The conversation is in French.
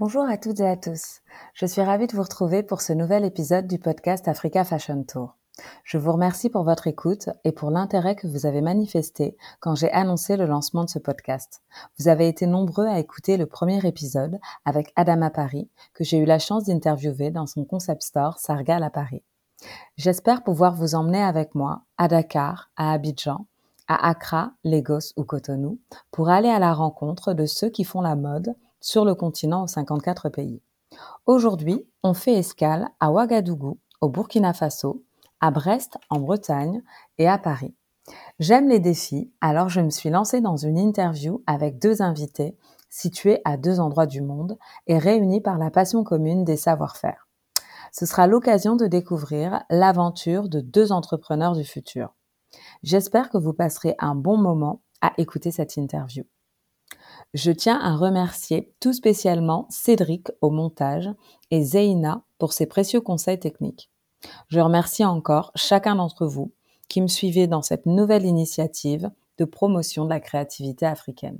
Bonjour à toutes et à tous. Je suis ravie de vous retrouver pour ce nouvel épisode du podcast Africa Fashion Tour. Je vous remercie pour votre écoute et pour l'intérêt que vous avez manifesté quand j'ai annoncé le lancement de ce podcast. Vous avez été nombreux à écouter le premier épisode avec Adama Paris, que j'ai eu la chance d'interviewer dans son concept store Sargal à Paris. J'espère pouvoir vous emmener avec moi à Dakar, à Abidjan, à Accra, Lagos ou Cotonou pour aller à la rencontre de ceux qui font la mode sur le continent aux 54 pays. Aujourd'hui, on fait escale à Ouagadougou, au Burkina Faso, à Brest, en Bretagne, et à Paris. J'aime les défis, alors je me suis lancée dans une interview avec deux invités situés à deux endroits du monde et réunis par la passion commune des savoir-faire. Ce sera l'occasion de découvrir l'aventure de deux entrepreneurs du futur. J'espère que vous passerez un bon moment à écouter cette interview. Je tiens à remercier tout spécialement Cédric au montage et Zeina pour ses précieux conseils techniques. Je remercie encore chacun d'entre vous qui me suivez dans cette nouvelle initiative de promotion de la créativité africaine.